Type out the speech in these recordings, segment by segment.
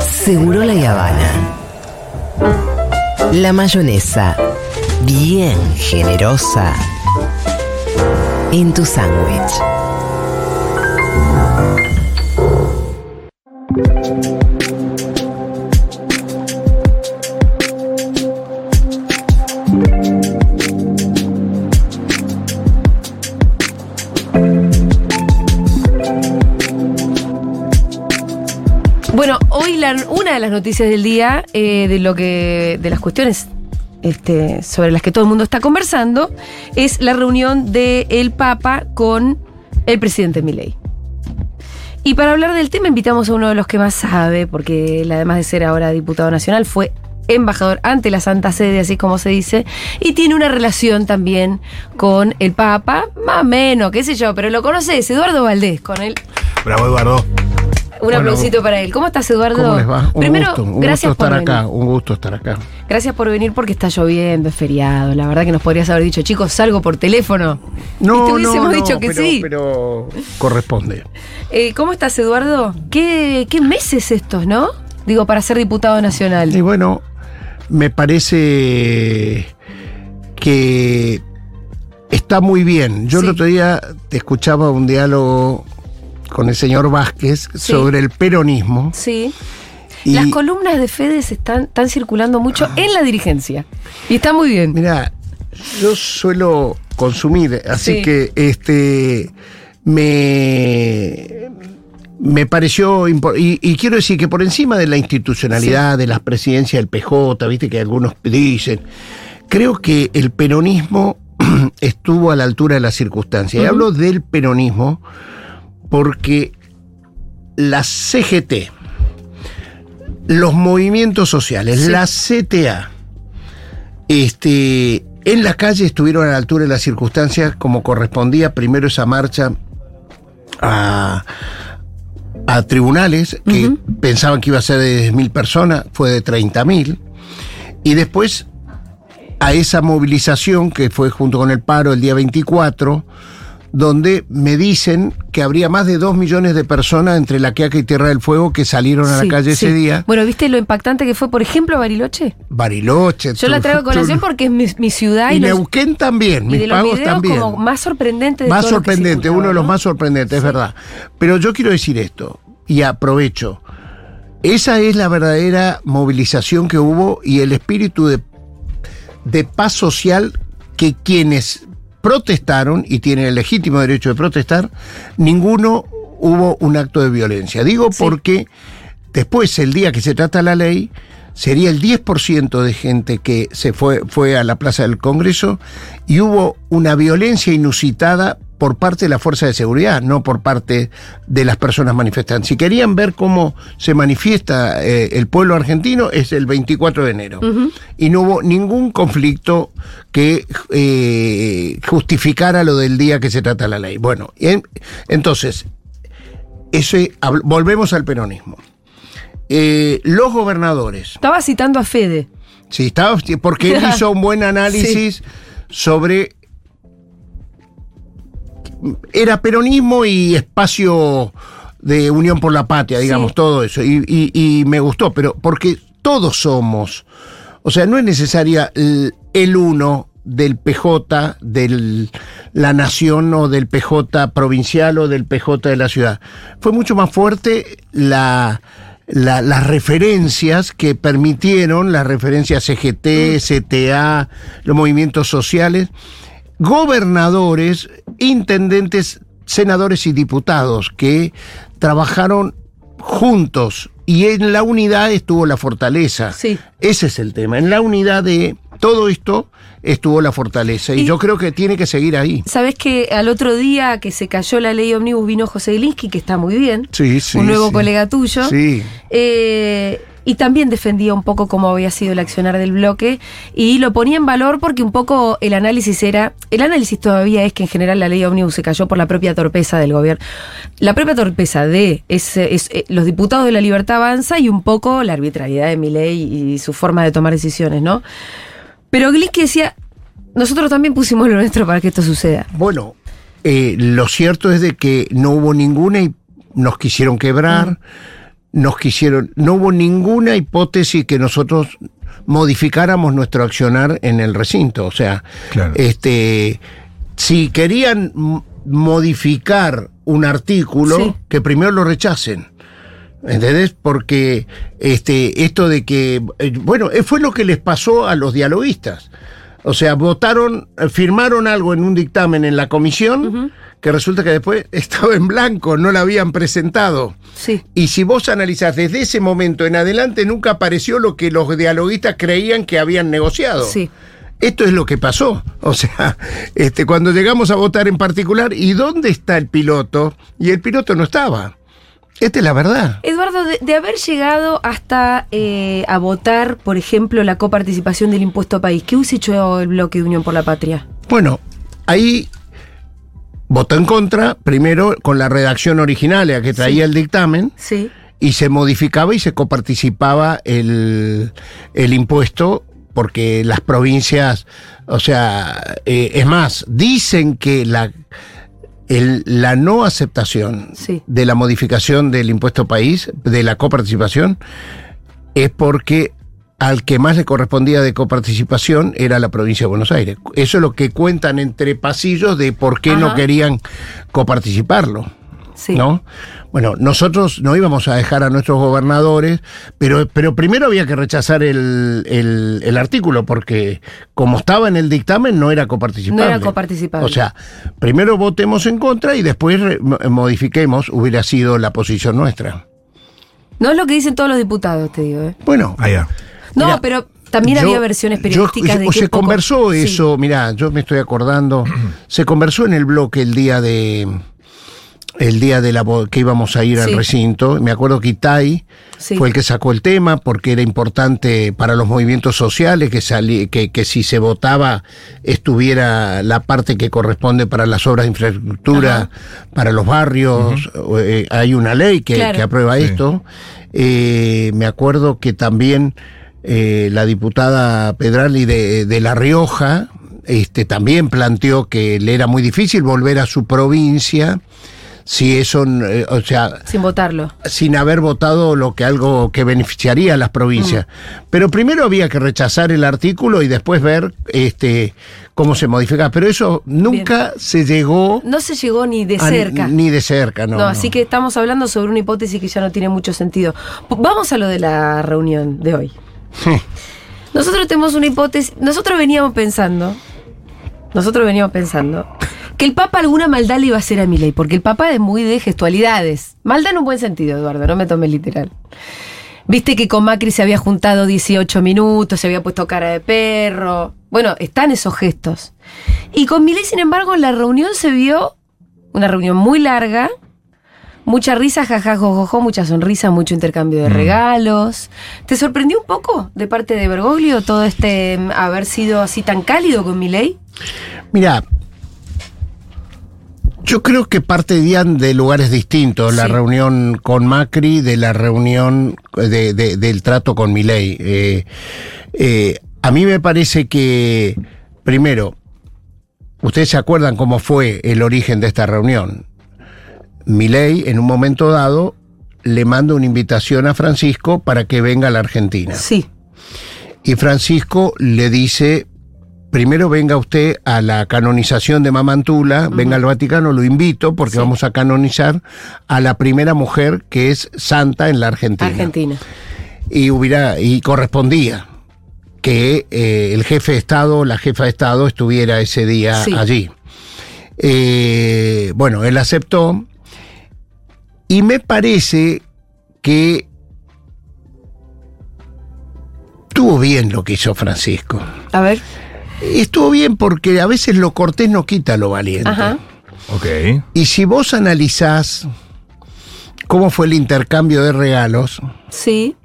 Seguro la Habana. La mayonesa, bien generosa, en tu sándwich. Una de las noticias del día, eh, de lo que. de las cuestiones este, sobre las que todo el mundo está conversando, es la reunión del Papa con el presidente Milei. Y para hablar del tema invitamos a uno de los que más sabe, porque él, además de ser ahora diputado nacional, fue embajador ante la Santa Sede, así como se dice, y tiene una relación también con el Papa, más o menos, qué sé yo, pero lo conoces, Eduardo Valdés, con él. Bravo, Eduardo. Un Bueno, aplausito para él. ¿Cómo estás, Eduardo? ¿Cómo les va? Un Primero, gusto, un gracias gusto estar por acá, venir. un gusto estar acá. Gracias por venir porque está lloviendo, es feriado. La verdad que nos podrías haber dicho, chicos, salgo por teléfono. y te hubiésemos dicho que pero, sí. Pero corresponde. Eh, ¿Cómo estás, Eduardo? ¿Qué, ¿Qué meses estos, no? Digo, para ser diputado nacional. Y bueno, me parece que está muy bien. Yo Sí. el otro día te escuchaba un diálogo con el señor Vázquez Sí. sobre el peronismo. Sí. Y Las columnas de Fedes están, están circulando mucho en la dirigencia. Y está muy bien. Mira, yo suelo consumir, así Sí. que este me me pareció y, y quiero decir que por encima de la institucionalidad de las presidencias del PJ, viste que algunos dicen, creo que el peronismo estuvo a la altura de las circunstancias. Y hablo del peronismo porque la CGT, los movimientos sociales, Sí. la CTA, este, en la calle estuvieron a la altura de las circunstancias como correspondía. Primero esa marcha a, a tribunales que pensaban que iba a ser de 10.000 personas, fue de 30.000 y después a esa movilización que fue junto con el paro el día 24 donde me dicen que habría más de 2 millones de personas entre La Quiaca y Tierra del Fuego que salieron a Sí, la calle sí. ese día. Bueno, ¿viste lo impactante que fue, por ejemplo, Bariloche? Bariloche. Yo la traigo a colación porque es mi, mi ciudad y, Y los- Neuquén también, y mis de los pagos videos también. como más sorprendente de Más todo lo que sorprendente, uno de los más sorprendentes, es verdad. Pero yo quiero decir esto, y aprovecho. Esa es la verdadera movilización que hubo y el espíritu de, de paz social que quienes protestaron y tienen el legítimo derecho de protestar, ninguno hubo un acto de violencia. Digo Sí. porque después, el día que se trata la ley, sería el 10% de gente que se fue, fue a la Plaza del Congreso y hubo una violencia inusitada por parte de la fuerza de seguridad, no por parte de las personas manifestantes. Si querían ver cómo se manifiesta eh, el pueblo argentino, es el 24 de enero. Y no hubo ningún conflicto que eh, justificara lo del día que se trata la ley. Bueno, en- entonces, ese, volvemos al peronismo. Eh, los gobernadores, Estaba citando a Fede. sí, estaba, porque él hizo un buen análisis sobre era peronismo y espacio de unión por la patria, digamos, Sí. todo eso. Y, y- y me gustó, pero porque todos somos. O sea, no es necesaria el, el uno del PJ, de la nación o del PJ provincial o del PJ de la ciudad. Fue mucho más fuerte la, la- las referencias que permitieron, las referencias CGT, CTA, los movimientos sociales, gobernadores, intendentes, senadores y diputados que trabajaron juntos y en la unidad estuvo la fortaleza. Sí. Ese es el tema. En la unidad de todo esto estuvo la fortaleza y, Y- yo creo que tiene que seguir ahí. Sabés que al otro día que se cayó la ley Omnibus vino José Glinsky, que está muy bien. Sí, sí. un nuevo sí. colega tuyo. Sí. Eh, y también defendía un poco cómo había sido el accionar del bloque y lo ponía en valor porque un poco el análisis era, el análisis todavía es que en general la ley Omnibus se cayó por la propia torpeza del gobierno. La propia torpeza de ese- es, eh, los diputados de la Libertad Avanza y un poco la arbitrariedad de mi ley y su forma de tomar decisiones, ¿no? Pero Glick decía, nosotros también pusimos lo nuestro para que esto suceda. Bueno, eh, lo cierto es de que no hubo ninguna y nos quisieron quebrar, nos quisieron, no hubo ninguna hipótesis que nosotros modificáramos nuestro accionar en el recinto. O sea, Claro. este, si querían modificar un artículo, Sí. que primero lo rechacen. ¿Entendés? Porque este, esto de que, eh, bueno, eh, fue lo que les pasó a los dialoguistas. O sea, votaron, eh, firmaron algo en un dictamen en la comisión, que resulta que después estaba en blanco, no la habían presentado. Sí. Y si vos analizás desde ese momento en adelante, nunca apareció lo que los dialoguistas creían que habían negociado. Sí. Esto es lo que pasó. O sea, este, cuando llegamos a votar en particular, ¿y dónde está el piloto? Y el piloto no estaba. Esta es la verdad. Eduardo, de, de haber llegado hasta eh, a votar, por ejemplo, la coparticipación del impuesto país, ¿qué hubiese hecho el bloque de Unión por la Patria? Bueno, ahí votó en contra, primero con la redacción original, la que traía el dictamen, Sí. y se modificaba y se coparticipaba el, el impuesto porque las provincias, o sea, eh, es más, dicen que la, el- la no aceptación Sí. de la modificación del impuesto país, de la coparticipación, es porque al que más le correspondía de coparticipación era la provincia de Buenos Aires. Eso es lo que cuentan entre pasillos de por qué no querían coparticiparlo. Sí. ¿No? Bueno, nosotros no íbamos a dejar a nuestros gobernadores, pero, pero primero había que rechazar el, el- el artículo, porque como estaba en el dictamen, no era coparticipable. No era coparticipable. O sea, primero votemos en contra y después modifiquemos, hubiera sido la posición nuestra. No es lo que dicen todos los diputados, te digo. ¿eh? Bueno, Allá. No, pero también yo- había versiones yo- periodísticas de o que se poco- conversó Sí. eso, mira, yo me estoy acordando, se conversó en el bloque el día de el día de la que íbamos a ir Sí. al recinto, me acuerdo que Itay Sí. fue el que sacó el tema porque era importante para los movimientos sociales que sali- que, que si se votaba estuviera la parte que corresponde para las obras de infraestructura, para los barrios, eh, hay una ley que, Claro. que aprueba Sí. esto. Eh, me acuerdo que también eh, la diputada Pedrali de, de La Rioja este, también planteó que le era muy difícil volver a su provincia si eso, eh, o sea, Sin votarlo. sin haber votado lo que algo que beneficiaría a las provincias. Pero primero había que rechazar el artículo y después ver este cómo se modifica. Pero eso nunca se llegó No se llegó ni de a- cerca. ni de cerca, no. No, así que estamos hablando sobre una hipótesis que ya no tiene mucho sentido. Vamos a lo de la reunión de hoy. Nosotros tenemos una hipótesis, nosotros veníamos pensando, nosotros veníamos pensando que el Papa alguna maldad le iba a hacer a Milei, porque el Papa es muy de gestualidades. Maldad en un buen sentido, Eduardo, no me tomes literal. Viste que con Macri se había juntado 18 minutos, se había puesto cara de perro. Bueno, están esos gestos. Y con Milei, sin embargo, la reunión se vio una reunión muy larga, mucha risa, jaja, jojojo, mucha sonrisa, mucho intercambio de regalos. ¿Te sorprendió un poco de parte de Bergoglio todo este mm, haber sido así tan cálido con Milei? Mira, yo creo que partían de lugares distintos, la reunión con Macri de la reunión de- de- del trato con Milei. Eh, eh, a mí me parece que, primero, ustedes se acuerdan cómo fue el origen de esta reunión. Milei, en un momento dado, le manda una invitación a Francisco para que venga a la Argentina. Sí. Y Francisco le dice, primero venga usted a la canonización de Mamantula, venga al Vaticano, lo invito porque Sí. vamos a canonizar a la primera mujer que es santa en la Argentina. Argentina. Y hubiera, y correspondía que eh, el jefe de Estado, la jefa de Estado estuviera ese día Sí. allí. Eh, bueno, él aceptó y me parece que estuvo bien lo que hizo Francisco. A ver. Estuvo bien porque a veces lo cortés no quita lo valiente. Ajá. Ok. Y si vos analizás cómo fue el intercambio de regalos, Sí.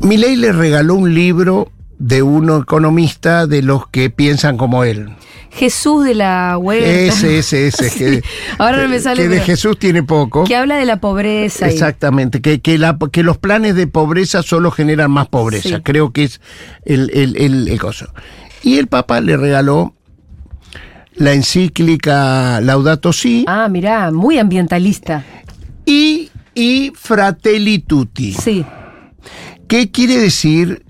Milei le regaló un libro de un economista de los que piensan como él. Jesús de la huerta. Ese, ese, ese. Sí. que, Ahora no me sale. que de Jesús tiene poco. Que habla de la pobreza. y- Exactamente, que, que, la- que los planes de pobreza solo generan más pobreza. Sí. Creo que es el, el, el, el coso. Y el Papa le regaló la encíclica Laudato Si Ah, mirá, muy ambientalista. y, y Fratelli Tutti. Sí. ¿Qué quiere decir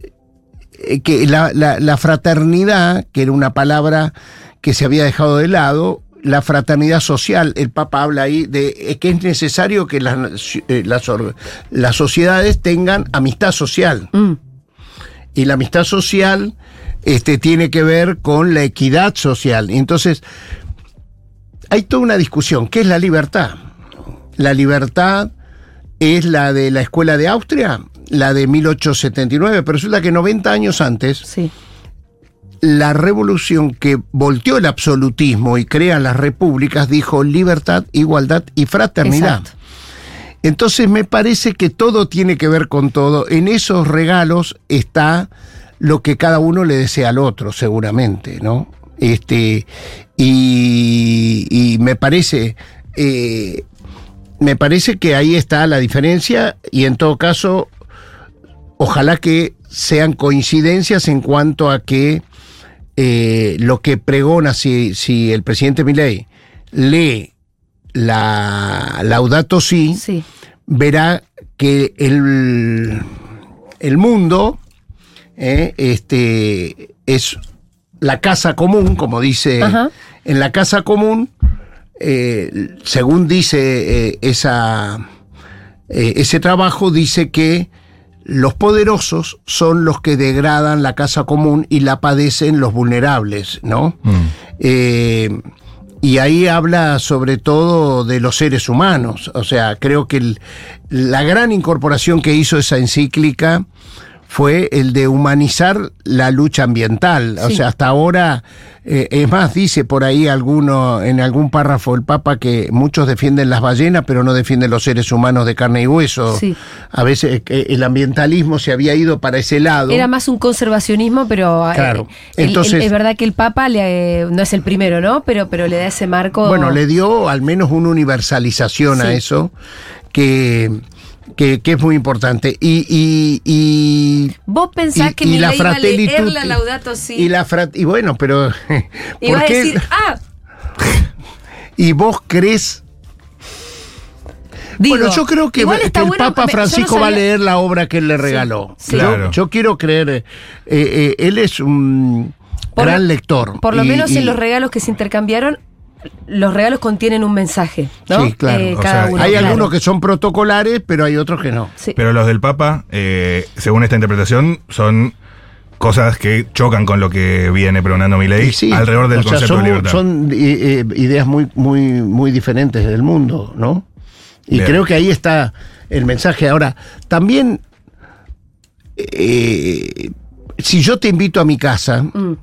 eh, que la, la- la fraternidad, que era una palabra que se había dejado de lado, la fraternidad social, el Papa habla ahí de eh, que es necesario que las, eh, las, sociedades tengan amistad social. Mm. Y la amistad social este, tiene que ver con la equidad social. Entonces, hay toda una discusión. ¿Qué es la libertad? La libertad es la de la escuela de Austria, la de 1879, pero resulta que 90 años antes, Sí. La revolución que volteó el absolutismo y crea las repúblicas dijo libertad, igualdad y fraternidad. Exacto. Entonces me parece que todo tiene que ver con todo. En esos regalos está lo que cada uno le desea al otro, seguramente, ¿no? Este, y, y me parece, eh, me parece que ahí está la diferencia y en todo caso, ojalá que sean coincidencias en cuanto a que eh, lo que pregona si, si el presidente Milei lee la Laudato Si, Sí. verá que el, el mundo eh, este, es la casa común, como dice, Ajá. en la casa común, eh, según dice esa, ese trabajo, dice que los poderosos son los que degradan la casa común y la padecen los vulnerables, ¿no? Eh, y ahí habla sobre todo de los seres humanos. O sea, creo que el- la gran incorporación que hizo esa encíclica fue el de humanizar la lucha ambiental. O sea, hasta ahora, eh, es más, dice por ahí alguno, en algún párrafo el Papa que muchos defienden las ballenas, pero no defienden los seres humanos de carne y hueso. Sí. A veces eh, el ambientalismo se había ido para ese lado. Era más un conservacionismo, pero eh, Claro. el- el- Entonces- es verdad que el Papa le, no es el primero, ¿no? Pero, pero le da ese marco. Bueno, le dio al menos una universalización a eso que, que, que es muy importante. Y, y, y, Vos pensás y- que y la iba a leer la. Laudato Si y la frat- y bueno, pero y va ¿por a qué? decir, ah, ¿Y vos crees? digo, bueno, yo creo que, el bueno, Papa no Francisco va a leer la obra que él le regaló. sí. Claro. Yo, quiero creer, eh, eh, él es un Por gran lector. Por lo Y- menos y- en los regalos que se intercambiaron, los regalos contienen un mensaje, ¿no? Sí, claro. Eh, O cada sea, uno, Hay claro. algunos que son protocolares, pero hay otros que no. Sí. Pero los del Papa, eh, según esta interpretación, son cosas que chocan con lo que viene pregonando mi ley sí, alrededor del o sea, concepto son, de libertad. son, eh, eh, ideas muy, muy, muy diferentes del mundo, ¿no? Y Bien. creo que ahí está el mensaje. Ahora, también, eh, si yo te invito a mi casa, Mm,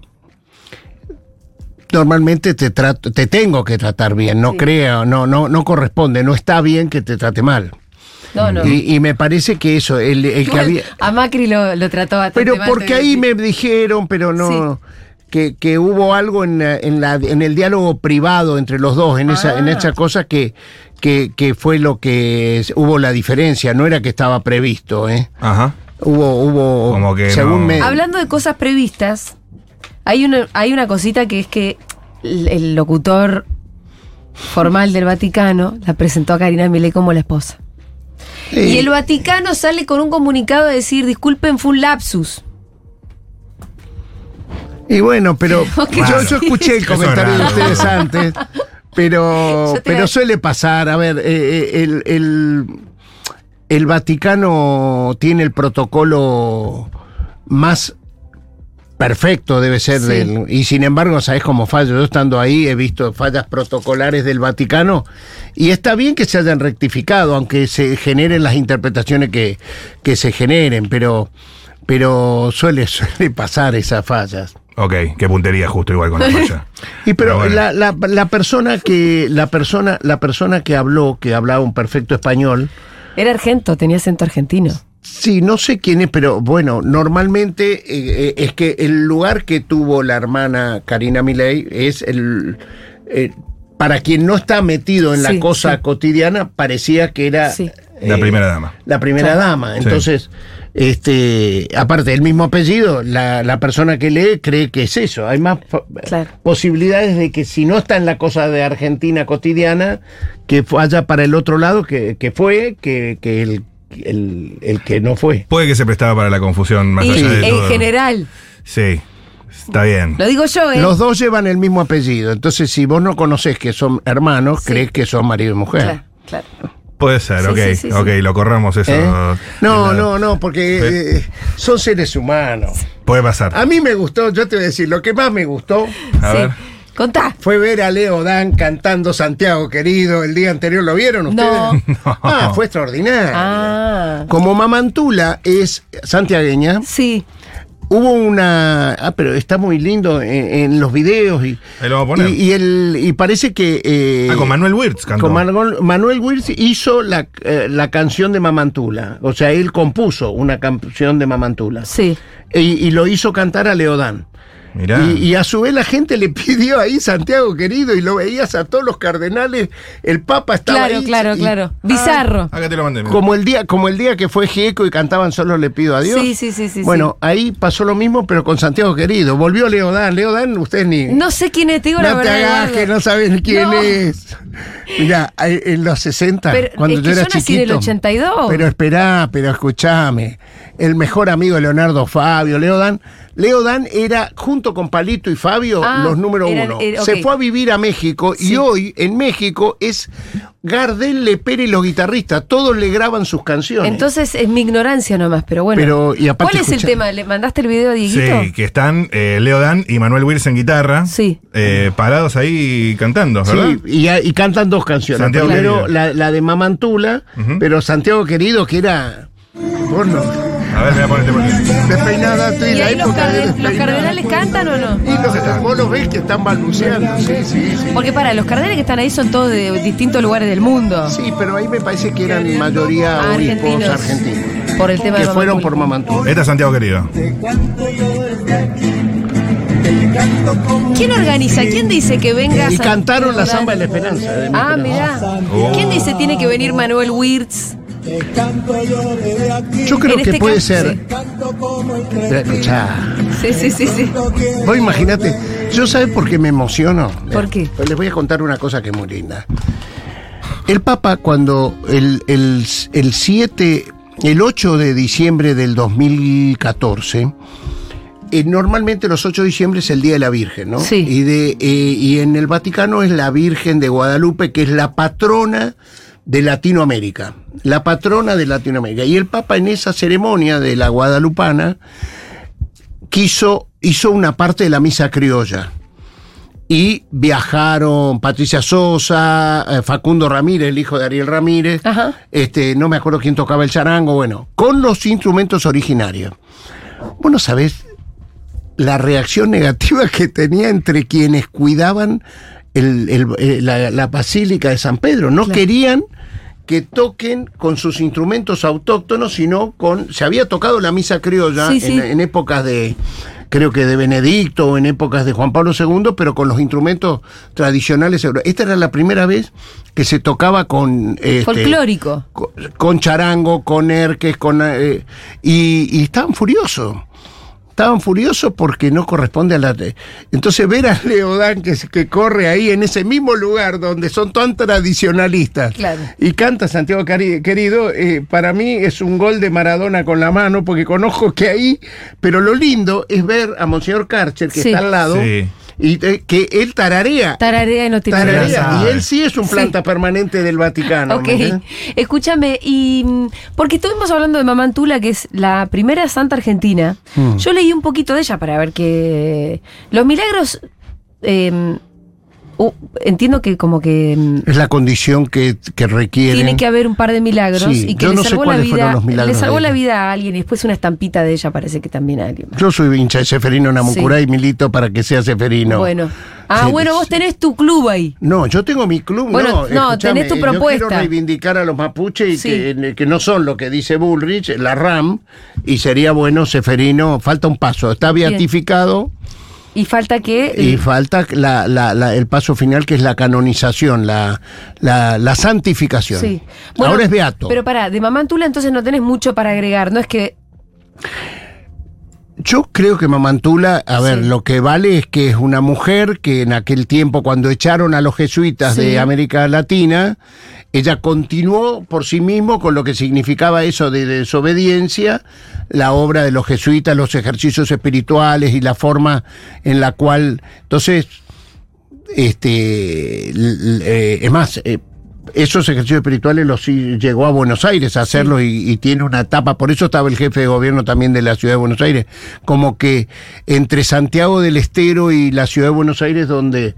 normalmente te trato, te tengo que tratar bien, no Sí. creo, no, no, no corresponde, no está bien que te trate mal. no, no. Y, y me parece que eso, el, el que había. A Macri lo, lo trató bastante Pero porque ahí me dijeron, pero no. Que, que hubo algo en, la- en, la, en el diálogo privado entre los dos, en esa, en Ah. esa cosa que, que, que fue lo que es- hubo la diferencia, no era que estaba previsto, ¿eh? Ajá. Hubo, hubo. Como que según no- me. Hablando de cosas previstas, hay una, hay una cosita que es que el, el locutor formal del Vaticano la presentó a Karina Milei como la esposa. Y el Vaticano sale con un comunicado de decir, disculpen, fue un lapsus. Y bueno, pero yo, escuché el comentario de ustedes antes, pero, pero suele pasar. A ver, eh, eh, el, el, el Vaticano tiene el protocolo más perfecto, debe ser, Sí. del, y sin embargo, ¿sabes cómo falla? Yo estando ahí he visto fallas protocolares del Vaticano y está bien que se hayan rectificado, aunque se generen las interpretaciones que, que se generen, pero, pero suele, suele pasar esas fallas. Ok, qué puntería justo igual con la falla. Y pero, bueno. la, la- la persona que la persona la persona que habló que hablaba un perfecto español Era argento, tenía acento argentino. Sí no sé quién es pero bueno normalmente eh, eh, es que el lugar que tuvo la hermana Karina Milei es el eh, para quien no está metido en la Sí, cosa sí. cotidiana parecía que era Sí. La primera dama. la primera dama Sí. entonces este, aparte del mismo apellido, la, la persona que lee cree que es eso. Hay más Claro. posibilidades de que si no está en la cosa de Argentina cotidiana, que vaya para el otro lado que, que fue, que, que el, el, el que no fue. Puede que se prestaba para la confusión más Y allá de en todo. general, Sí, está bien. lo digo yo, ¿eh? Los dos llevan el mismo apellido, entonces si vos no conocés que son hermanos, Sí. crees que son marido y mujer. Claro, claro. Puede ser, Sí, ok. sí, sí, sí. ok, lo corramos eso. ¿Eh? No, la- no, no, porque eh, son seres humanos. Puede pasar. A mí me gustó, yo te voy a decir, lo que más me gustó A sí. ver. Contá. fue ver a Leo Dan cantando Santiago querido el día anterior. ¿Lo vieron ustedes? No. Ah, fue extraordinario. Ah. Como Mamantula es santiagueña, Sí. hubo una. Ah, pero está muy lindo en, en los videos y. Ahí lo vamos a poner. Y, y el, y parece que. eh, ah, con Manuel Wirtz cantó. con Manuel, Manuel Wirtz hizo la, eh, la canción de Mamantula. O sea, él compuso una canción de Mamantula. Sí. Y, y lo hizo cantar a Leodán. Mirá. Y, y a su vez la gente le pidió ahí Santiago querido y lo veías a todos los cardenales. El Papa estaba Claro, ahí. claro, y- claro. Bizarro. Acá te lo mandé. mira. como el día, como el día que fue Gieco y cantaban solo le pido a Dios. Sí, sí, sí, sí, Bueno, ahí pasó lo mismo, pero con Santiago querido. Volvió Leodán. Leodán, ustedes ni. No sé quién es, te digo la no te verdad. hagas que no saben quién No. es. Mira, en los 60, Pero cuando es yo que era nací del chiquito. 82. Pero esperá, pero escúchame. El mejor amigo de Leonardo Fabio, Leodan. Leodan era, junto con Palito y Fabio, Ah, los número eran- uno. eh. Se fue a vivir a México Sí. y hoy en México es Gardel, Lepere y los guitarristas. Todos le graban sus canciones. Entonces es mi ignorancia nomás, pero bueno. Pero, y aparte, ¿Cuál es el tema? ¿Le mandaste el video a Dieguito? Sí, que están eh, Leo Dan y Manuel Wirtz en guitarra. Sí. eh, parados ahí cantando, ¿verdad? Sí, y, y cantan dos canciones. Santiago Primero Querido. la, la de Mamantula, pero Santiago Querido, que era. Vos no. A ver, me voy a poner este por- Despeinada, estoy en ¿Y la ahí los, época de carden- los despeinada. cardenales cantan o no? Y los, vos los ves que están balbuceando, sí, sí, sí. Porque para, los cardenales que están ahí son todos de distintos lugares del mundo. Sí, pero ahí me parece que eran mayoría Ah, obispos argentinos. argentinos. Por el tema que de fueron Mamantula. por Mamantula. Esta es Santiago querido. ¿Quién organiza? ¿Quién dice que venga Y San- cantaron la samba de la esperanza. de mi Ah, esperanza. mirá. Oh. ¿Quién dice tiene que venir Manuel Wirtz? Yo creo que este puede caso, ser. sí. Sí, sí, sí, sí. vos imaginate, yo sabes por qué me emociono. ¿Por qué? Pues les voy a contar una cosa que es muy linda. El Papa cuando el, el, el 7, el 8 de diciembre del 2014, eh, normalmente los 8 de diciembre es el Día de la Virgen, ¿no? Sí. Y, de, eh, y en el Vaticano es la Virgen de Guadalupe, que es la patrona de Latinoamérica. La patrona de Latinoamérica. Y el Papa en esa ceremonia de la guadalupana quiso, hizo una parte de la misa criolla. Y viajaron Patricia Sosa, eh, Facundo Ramírez, el hijo de Ariel Ramírez, Ajá. este, no me acuerdo quién tocaba el charango, bueno, con los instrumentos originarios. Bueno, ¿sabés? La reacción negativa que tenía entre quienes cuidaban el- el- eh, la, la Basílica de San Pedro. No Claro. querían que toquen con sus instrumentos autóctonos, sino con... Se había tocado la misa criolla Sí, en, sí. en épocas de, creo que de Benedicto o en épocas de Juan Pablo II, pero con los instrumentos tradicionales. Esta era la primera vez que se tocaba con... este, Folclórico. con, con charango, con erques, con eh, y, y estaban furiosos. Estaban furiosos porque no corresponde a la. Entonces, ver a Leodán que, se- que corre ahí en ese mismo lugar donde son tan tradicionalistas Claro. y canta Santiago Querido, eh, para mí es un gol de Maradona con la mano porque conozco que ahí. Pero lo lindo es ver a Monseñor Karcher, que Sí. está al lado, Sí. Y eh, que él tararea. Tararea y no tiene tararea, y él sí es un Sí. planta permanente del Vaticano. Ok, escúchame, y mm, porque estuvimos hablando de Mamantula, que es la primera santa argentina. Mm. Yo leí un poquito de ella para ver que los milagros, eh, uh, entiendo que como que mm, Es la condición que, que requiere. tiene que haber un par de milagros Sí, y que yo le no salvó la vida, le salvó la vida a alguien y después una estampita de ella parece que también a alguien. más. Yo soy hincha de Seferino Namucurá y milito para que sea Seferino. Bueno, ah, Sí, bueno, vos sí. tenés tu club ahí. No, yo tengo mi club. Bueno, no, no, tenés tu Yo propuesta. quiero reivindicar a los mapuches y Sí. que, que no son lo que dice Bullrich, la RAM, y sería bueno Seferino. Falta un paso. Está Bien. Y falta que y falta la- la- la- el paso final que es la canonización, la, la, santificación. Sí. Bueno, Ahora es beato. Pero para, de Mamantula entonces no tenés mucho para agregar. No es que Yo creo que Mamantula, a ver, lo que vale es que es una mujer que en aquel tiempo, cuando echaron a los jesuitas Sí. de América Latina, ella continuó por sí mismo con lo que significaba eso de desobediencia, la obra de los jesuitas, los ejercicios espirituales y la forma en la cual. Entonces, este, eh, es más, eh, esos ejercicios espirituales los llegó a Buenos Aires a hacerlos y, y tiene una etapa, por eso estaba el jefe de gobierno también de la ciudad de Buenos Aires, como que entre Santiago del Estero y la ciudad de Buenos Aires donde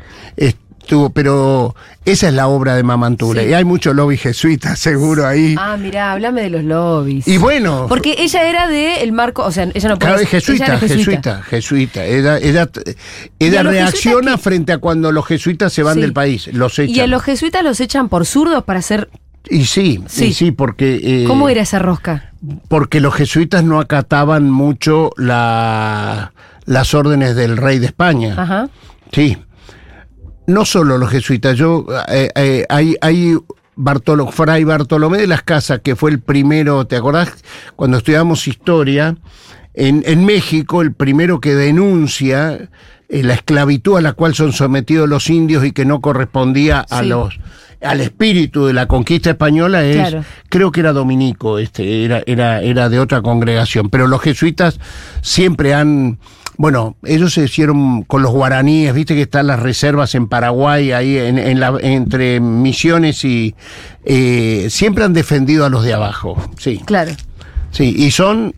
estuvo, pero esa es la obra de Mamantula Sí. y hay mucho lobby jesuita seguro ahí. Ah, mirá, háblame de los lobbies. Y bueno, Porque ella era de el marco, o sea, ella no puede Claro, es ella jesuita, jesuita, jesuita. Ella, ella, ¿Y ella reacciona jesuitas frente a cuando los jesuitas se van Sí. del país, los echan. Y a los jesuitas los echan por zurdos para hacer. Y sí, Sí. y sí, porque... eh, ¿Cómo era esa rosca? Porque los jesuitas no acataban mucho la, las órdenes del rey de España. Ajá. Sí. No solo los jesuitas, yo eh, eh, hay, hay Bartolo, Fray Bartolomé de las Casas, que fue el primero, ¿te acordás? Cuando estudiamos historia, en, en México, el primero que denuncia eh, la esclavitud a la cual son sometidos los indios y que no correspondía a Sí. los al espíritu de la conquista española es Claro. creo que era dominico este era era era de otra congregación pero los jesuitas siempre han bueno, ellos se hicieron con los guaraníes, viste que están las reservas en Paraguay, ahí en, en la, entre misiones y eh, siempre han defendido a los de abajo, sí, Claro. sí, y son,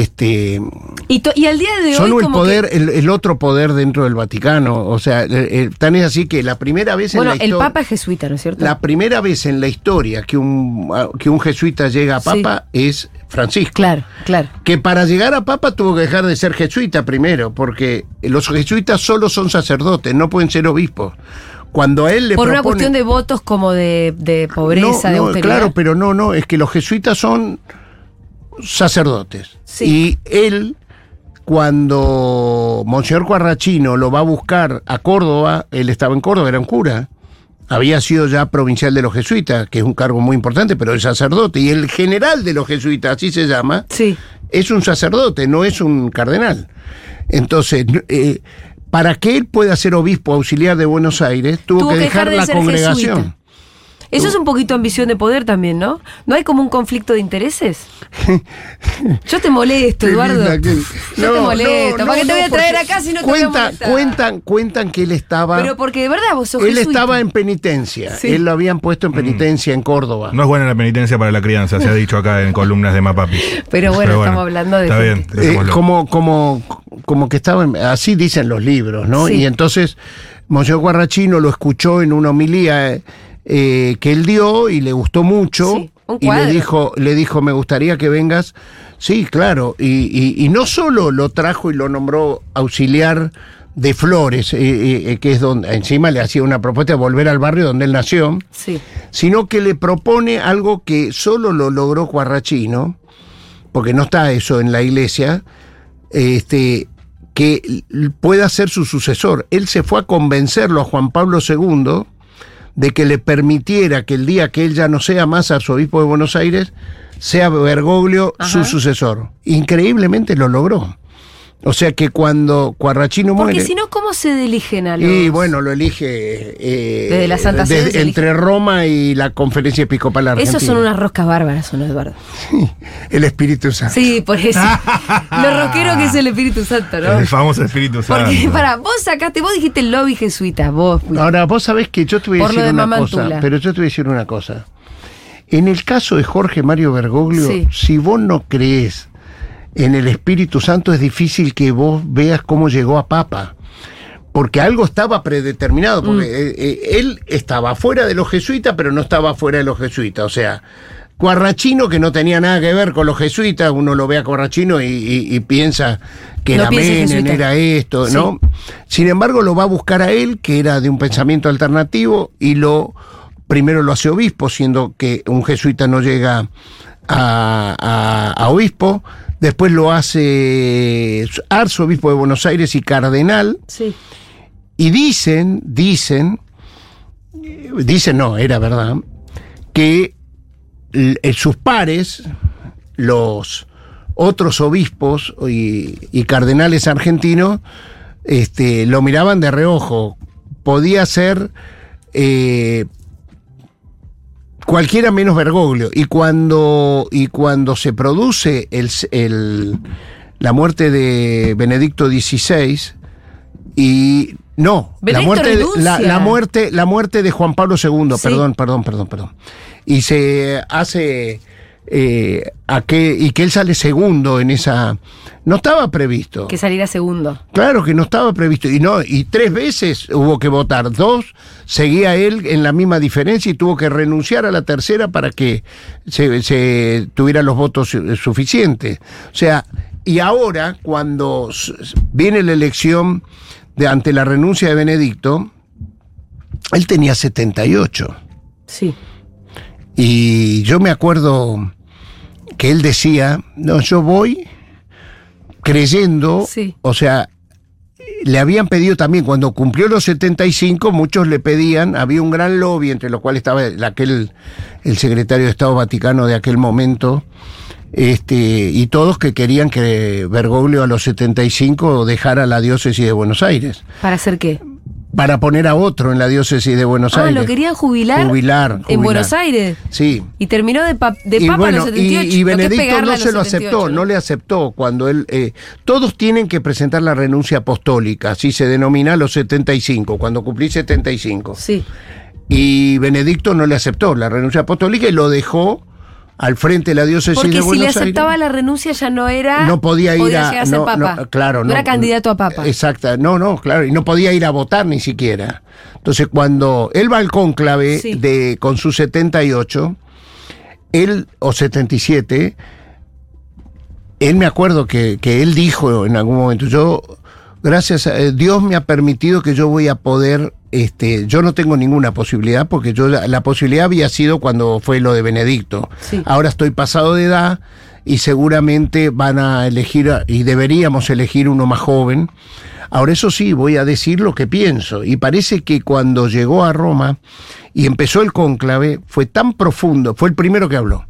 este, Y, to- y al día de son hoy. el como poder, que- el, el otro poder dentro del Vaticano, o sea, eh, eh, tan es así que la primera vez bueno, en la el Papa es jesuita, ¿no es cierto? la primera vez en la historia que un que un jesuita llega a Sí. Papa es Francisco. Claro, claro. que para llegar a papa tuvo que dejar de ser jesuita primero, porque los jesuitas solo son sacerdotes, no pueden ser obispos. Cuando a él le Por una cuestión de votos como de, de pobreza, No, de no, austeridad. Claro, pero no, no, es que los jesuitas son sacerdotes. Sí. Y él, cuando Monseñor Cuarrachino lo va a buscar a Córdoba, él estaba en Córdoba, era un cura. Había sido ya provincial de los jesuitas, que es un cargo muy importante, pero es sacerdote. Y el general de los jesuitas, así se llama, Sí. es un sacerdote, no es un cardenal. Entonces, eh, para que él pueda ser obispo auxiliar de Buenos Aires, tuvo, Tuvo que que dejar dejar de la congregación. jesuita. Eso es un poquito ambición de poder también, ¿no? ¿No hay como un conflicto de intereses? Yo te molesto, Qué Eduardo. que- Yo te molesto. ¿Para qué te voy a traer acá si no te voy a cuentan, cuentan que él estaba. Pero porque de verdad vos sos él jesuita. estaba en penitencia. Sí. Él lo habían puesto en penitencia en Córdoba. No es buena la penitencia para la crianza, se ha dicho acá en columnas de Mapapi. Pero bueno, estamos hablando de Está bien, Eh, como, como, como que estaba, en- así dicen los libros, ¿no? Sí. Y entonces, Monseñor Guarrachino lo escuchó en una homilía eh, que él dio y le gustó mucho. Sí, y le dijo, le dijo, me gustaría que vengas. Sí, claro. Y, y- y no solo lo trajo y lo nombró auxiliar de Flores, eh, eh, que es donde encima le hacía una propuesta de volver al barrio donde él nació Sí. sino que le propone algo que solo lo logró Cuarrachino, porque no está eso en la iglesia, este, que pueda ser su sucesor. Él se fue a convencerlo a Juan Pablo II de que le permitiera que el día que él ya no sea más arzobispo de Buenos Aires, sea Bergoglio su sucesor. Increíblemente lo logró. O sea que cuando Cuarrachino Porque muere... si no, ¿cómo se eligen a los...? Y bueno, lo elige eh, Desde la Santa Sede desde- entre Roma y la Conferencia Episcopal Argentina. Esos son unas roscas bárbaras, ¿no, Eduardo? El Espíritu Santo. Sí, por eso. Lo rockero que es el Espíritu Santo, ¿no? El famoso Espíritu Santo. Porque, para, vos sacaste, vos dijiste el lobby jesuita, vos. Ahora, vos sabés que yo te voy a decir de una Mamantula. cosa, pero yo te voy a decir una cosa. En el caso de Jorge Mario Bergoglio, Sí. si vos no crees en el Espíritu Santo, es difícil que vos veas cómo llegó a Papa. Porque algo estaba predeterminado, porque Mm. eh, eh, él estaba fuera de los jesuitas, pero no estaba fuera de los jesuitas. O sea, Cuarrachino, que no tenía nada que ver con los jesuitas, uno lo ve a Cuarrachino y, y- y piensa que No Menem jesuita. era esto, Sí. ¿no? Sin embargo, lo va a buscar a él, que era de un pensamiento alternativo, y lo primero lo hace obispo, siendo que un jesuita no llega a, a- a obispo. Después lo hace arzobispo de Buenos Aires y cardenal. Sí. Y dicen, dicen, dicen no, era verdad, que eh, sus pares, los otros obispos y, y cardenales argentinos este, lo miraban de reojo. Podía ser eh, cualquiera menos Bergoglio. Y cuando, y cuando se produce el, el- la muerte de Benedicto XVI, y no, la muerte, de, la, la muerte, la muerte de Juan Pablo II, Sí. perdón, perdón, perdón, perdón. Y se hace eh, a que, y que él sale segundo en esa. No estaba previsto. Que saliera segundo. Claro que no estaba previsto. Y no, y tres veces hubo que votar. Dos, seguía él en la misma diferencia y tuvo que renunciar a la tercera para que se, se tuviera los votos su- suficientes. O sea, y ahora, cuando viene la elección de ante la renuncia de Benedicto, él tenía 78. Sí. Y yo me acuerdo que él decía, no, yo voy creyendo, Sí. o sea, le habían pedido también, cuando cumplió los 75, muchos le pedían, había un gran lobby, entre los cuales estaba el- aquel, el secretario de Estado Vaticano de aquel momento, este, y todos que querían que Bergoglio a los 75 dejara la diócesis de Buenos Aires, ¿Para hacer qué? Para poner a otro en la diócesis de Buenos Ah, Aires. lo querían jubilar. Jubilar, En. Buenos Aires. Sí, Y terminó de, pa- de y papa bueno, a los 78. y- y, Benedicto no se lo 78, aceptó, no le aceptó cuando él. eh, todos tienen que presentar la renuncia apostólica, así se denomina a los 75, cuando cumplí 75. Sí. Y Benedicto no le aceptó la renuncia apostólica y lo dejó al frente de la diócesis Porque de si Buenos le aceptaba Aires. la renuncia ya no era. no podía ir a llegar a ser no, papa. no, claro, no, era candidato a papa. Exacto, no, no, claro, y no podía ir a votar ni siquiera. Entonces, cuando él va al cónclave Sí. de con sus 78, él o 77, él me acuerdo que, que él dijo en algún momento, yo gracias a eh, Dios me ha permitido que yo voy a poder este, yo no tengo ninguna posibilidad porque yo la, posibilidad había sido cuando fue lo de Benedicto. Sí. Ahora estoy pasado de edad y seguramente van a elegir y deberíamos elegir uno más joven. Ahora eso sí, voy a decir lo que pienso y parece que cuando llegó a Roma y empezó el cónclave fue tan profundo, fue el primero que habló.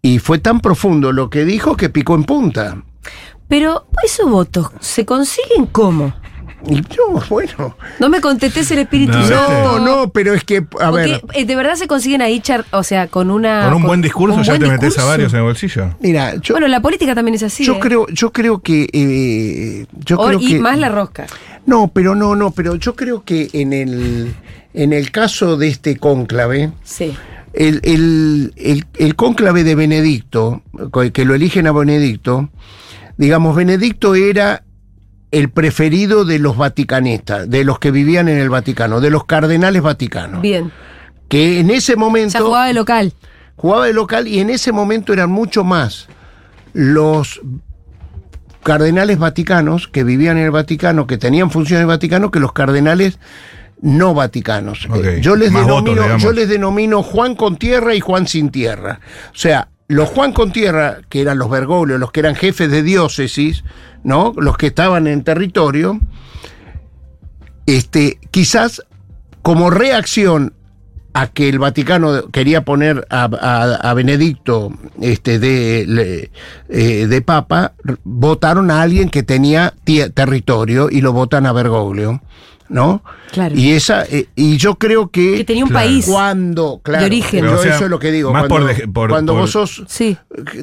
Y fue tan profundo lo que dijo que picó en punta. Pero esos votos se consiguen cómo? Y yo, bueno, No me contestes el Espíritu No, Santo. no, no, pero es que, a ver, Porque, eh, de verdad se consiguen ahí, char- o sea, con una. Con un buen discurso ya buen te metes a varios en el bolsillo. mira, yo, Bueno, la política también es así. yo ¿eh? creo, yo creo que, eh, yo O- creo y que más la rosca. No, pero no, no, pero yo creo que en el, en el caso de este cónclave, Sí. el, el, el, el cónclave de Benedicto, que lo eligen a Benedicto, digamos, Benedicto era el preferido de los vaticanistas, de los que vivían en el Vaticano, de los cardenales vaticanos, Bien. que en ese O momento sea, jugaba de local. jugaba de local y en ese momento eran mucho más los cardenales vaticanos que vivían en el Vaticano, que tenían funciones en el Vaticano, que los cardenales no vaticanos. Yo, les votos, denomino, yo les denomino Juan con tierra y Juan sin tierra. O sea, los Juan con tierra, que eran los Bergoglio, los que eran jefes de diócesis, ¿no? Los que estaban en territorio, este, quizás como reacción a que el Vaticano quería poner a, a- Benedicto este, de, eh, de Papa, votaron a alguien que tenía territorio y lo votan a Bergoglio, ¿no? Claro. Y esa eh, y yo creo que, Que tenía un Claro. país. cuando, claro, de origen. yo Pero, o sea, eso es lo que digo, más cuando, por por- cuando por- vos sos Sí.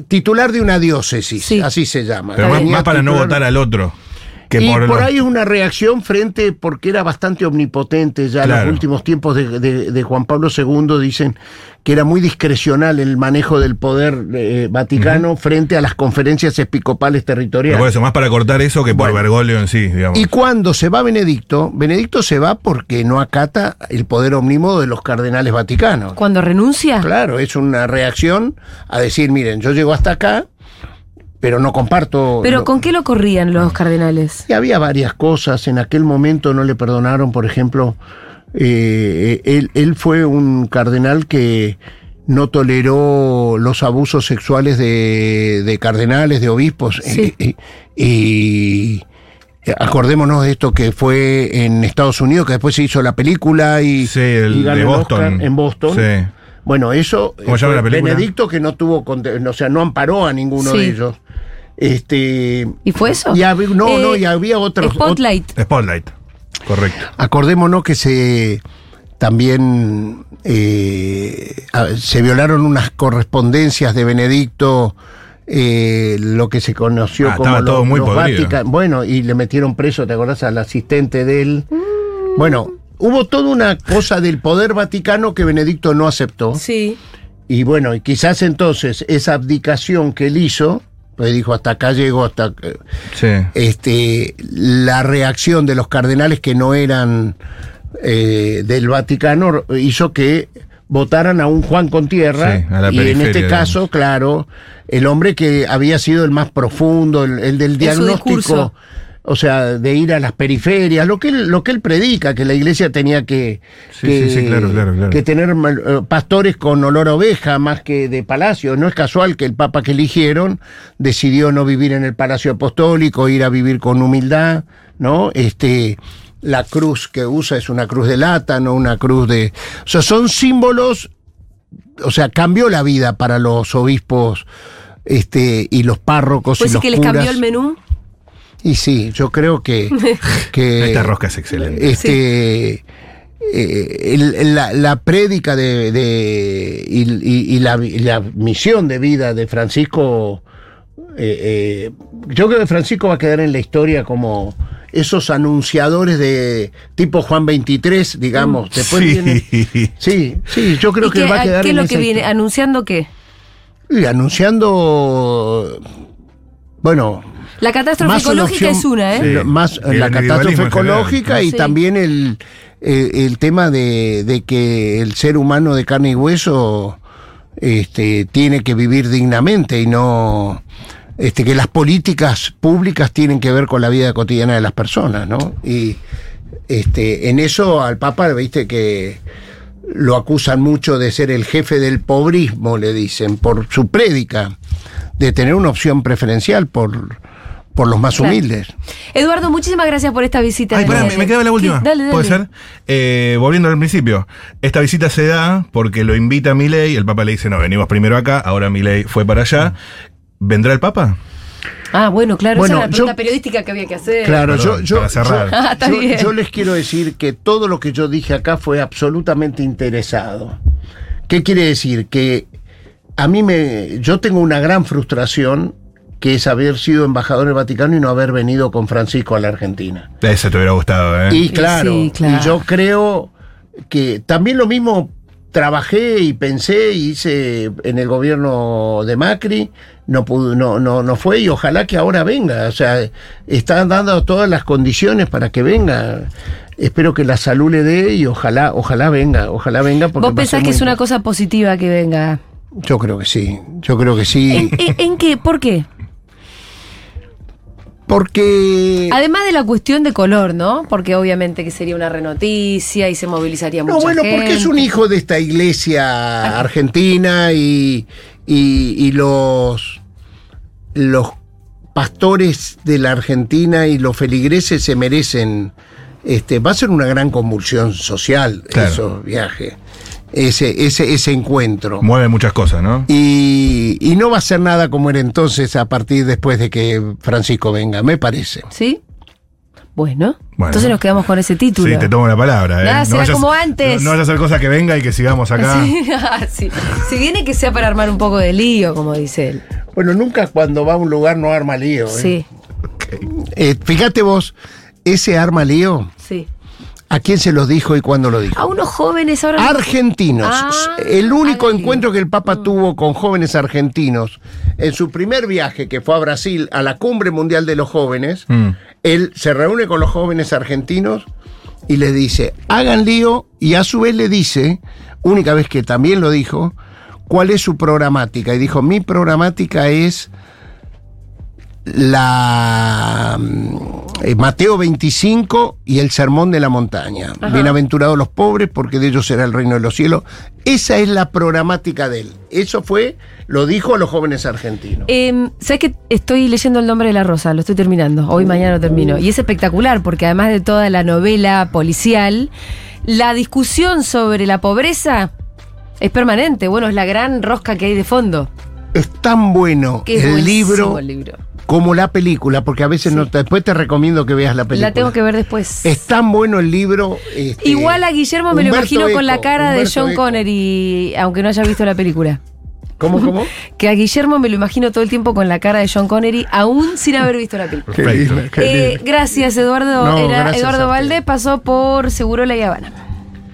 titular de una diócesis, Sí. así se llama. Pero más, más para no votar al otro. Que y por, por, los- ahí es una reacción frente, porque era bastante omnipotente ya en los últimos tiempos de, de- de Juan Pablo II, dicen que era muy discrecional el manejo del poder eh, vaticano frente a las conferencias episcopales pero por territoriales. eso, más para cortar eso que por Bueno. Bergoglio en sí, digamos. Y cuando se va Benedicto, Benedicto se va porque no acata el poder omnímodo de los cardenales vaticanos. Cuando renuncia. Claro, es una reacción a decir, miren, yo llego hasta acá, pero no comparto... Pero lo- ¿con qué lo corrían los cardenales? Y había varias cosas. En aquel momento no le perdonaron, por ejemplo, eh, él, él fue un cardenal que no toleró los abusos sexuales de, de cardenales, de obispos. Sí. Eh, eh, y acordémonos de esto que fue en Estados Unidos, que después se hizo la película y, Sí, el y ganó de el Boston. Oscar en Boston. Sí. Bueno, eso. ¿Cómo se llama fue la película? Benedicto que no tuvo. O sea, no amparó a ninguno Sí. de ellos. Este. ¿Y fue eso? Y había- no, Eh, no, y había otros. Spotlight. Spotlight. Correcto. Acordémonos que se también eh, se violaron unas correspondencias de Benedicto, eh, lo que se conoció Ah, como estaba los, todo muy los. Vatican- Bueno, y le metieron preso, ¿te acordás? Al asistente de él. Bueno, hubo toda una cosa del poder vaticano que Benedicto no aceptó. Sí. Y bueno, y quizás entonces esa abdicación que él hizo, pues dijo, hasta acá llegó, hasta... que- Sí. este, la reacción de los cardenales que no eran eh, del Vaticano hizo que votaran a un Juan con tierra Sí, a la y en este caso, claro, el hombre que había sido el más profundo, el, el del En su diagnóstico. O sea, de ir a las periferias, lo que él, lo que él predica, que la iglesia tenía que, Sí, que, sí, sí, claro, claro, claro. que tener eh, pastores con olor a oveja más que de palacio. No es casual que el papa que eligieron decidió no vivir en el palacio apostólico, ir a vivir con humildad, ¿no? Este la cruz que usa es una cruz de lata, no una cruz de. O sea, son símbolos. O sea, cambió la vida para los obispos este, y los párrocos ¿Pues y sí los que les curas. cambió el menú? Y sí, yo creo que. que Esta rosca es excelente. Este. eh, el- la, la prédica de, de- y, y- y la, y la misión de vida de Francisco, eh, eh, yo creo que Francisco va a quedar en la historia como esos anunciadores de tipo Juan 23, digamos. Después Sí. viene- sí, sí, yo creo ¿Y que qué, va a quedar qué es en lo que viene? historia. ¿Anunciando qué? Y anunciando, bueno, La catástrofe Más ecológica opción- es una, ¿eh? Sí. Lo- más Y el la catástrofe ecológica y Sí. también el, eh, el tema de, de que el ser humano de carne y hueso este, tiene que vivir dignamente y no este, que las políticas públicas tienen que ver con la vida cotidiana de las personas, ¿no? Y este, en eso al Papa, viste que lo acusan mucho de ser el jefe del pobrismo, le dicen, por su prédica, de tener una opción preferencial por, por los más Claro. humildes. Eduardo, muchísimas gracias por esta visita. Ay, pará, me, me quedaba la última. Dale, dale. ¿Puede ser? Eh, volviendo al principio. Esta visita se da porque lo invita Milei. El Papa le dice, no, venimos primero acá. Ahora Milei fue para allá. ¿Vendrá el Papa? Ah, bueno, claro, Bueno, esa era la pregunta yo- periodística que había que hacer. Claro, yo, Perdón, yo, para cerrar. yo- Ah, yo- yo les quiero decir que todo lo que yo dije acá fue absolutamente interesado. ¿Qué quiere decir? Que a mí me. Yo tengo una gran frustración que es haber sido embajador del Vaticano y no haber venido con Francisco a la Argentina. Ese te hubiera gustado, ¿eh? Y claro, sí, claro. y yo creo que también lo mismo trabajé y pensé y hice en el gobierno de Macri, no pudo, no, no, no fue y ojalá que ahora venga. O sea, están dando todas las condiciones para que venga. Espero que la salud le dé y ojalá, ojalá venga, ojalá venga. Porque ¿Vos pensás que es una cosa positiva que venga? Yo creo que sí, yo creo que sí. ¿En, en- en qué? ¿Por qué? Porque... Además de la cuestión de color, ¿no? Porque obviamente que sería una renoticia y se movilizaría mucha No, bueno, gente. porque es un hijo de esta iglesia argentina y, y, y los, los pastores de la Argentina y los feligreses se merecen. Este, va a ser una gran convulsión social Claro. esos viajes, ese, ese, ese encuentro. Mueve muchas cosas, ¿no? Y, y no va a ser nada como era entonces a partir después de que Francisco venga, me parece. ¿Sí? Bueno, Bueno. entonces nos quedamos con ese título. Sí, te tomo la palabra, ¿eh? Nada, será vayas- como antes. No, no vayas a hacer cosas que venga y que sigamos acá. Sí, ah, sí. Si viene que sea para armar un poco de lío, como dice él. Bueno, nunca cuando va a un lugar no arma lío. ¿eh? Sí, Eh, fíjate vos, ese arma lío, sí. ¿A quién se los dijo y cuándo lo dijo? A unos jóvenes ahora. Argentinos. Ah, el único encuentro que el Papa tuvo con jóvenes argentinos en su primer viaje, que fue a Brasil, a la Cumbre Mundial de los Jóvenes, Mm. él se reúne con los jóvenes argentinos y les dice, hagan lío, y a su vez le dice, única vez que también lo dijo, cuál es su programática. Y dijo, mi programática es la eh, Mateo 25 y el Sermón de la Montaña. Bienaventurados los pobres, porque de ellos será el reino de los cielos. Esa es la programática de él. Eso fue, lo dijo a los jóvenes argentinos. Eh, ¿Sabes que estoy leyendo el nombre de la rosa? Lo estoy terminando. Hoy, mañana lo termino. Y es espectacular porque además de toda la novela policial, la discusión sobre la pobreza Es permanente, bueno, es la gran rosca que hay de fondo. Es tan bueno es el libro el libro. Como la película, porque a veces no. Después te recomiendo que veas la película. La tengo que ver después. Es tan bueno el libro. este, Igual a Guillermo me lo imagino con la cara de John Eco. Connery, aunque no haya visto la película. ¿Cómo, cómo? Que a Guillermo me lo imagino todo el tiempo con la cara de John Connery, aún sin haber visto la película. Qué Perfecto. lindo, qué Eh, gracias, Eduardo. No, Era gracias a Eduardo. Valde pasó por Seguro La Habana.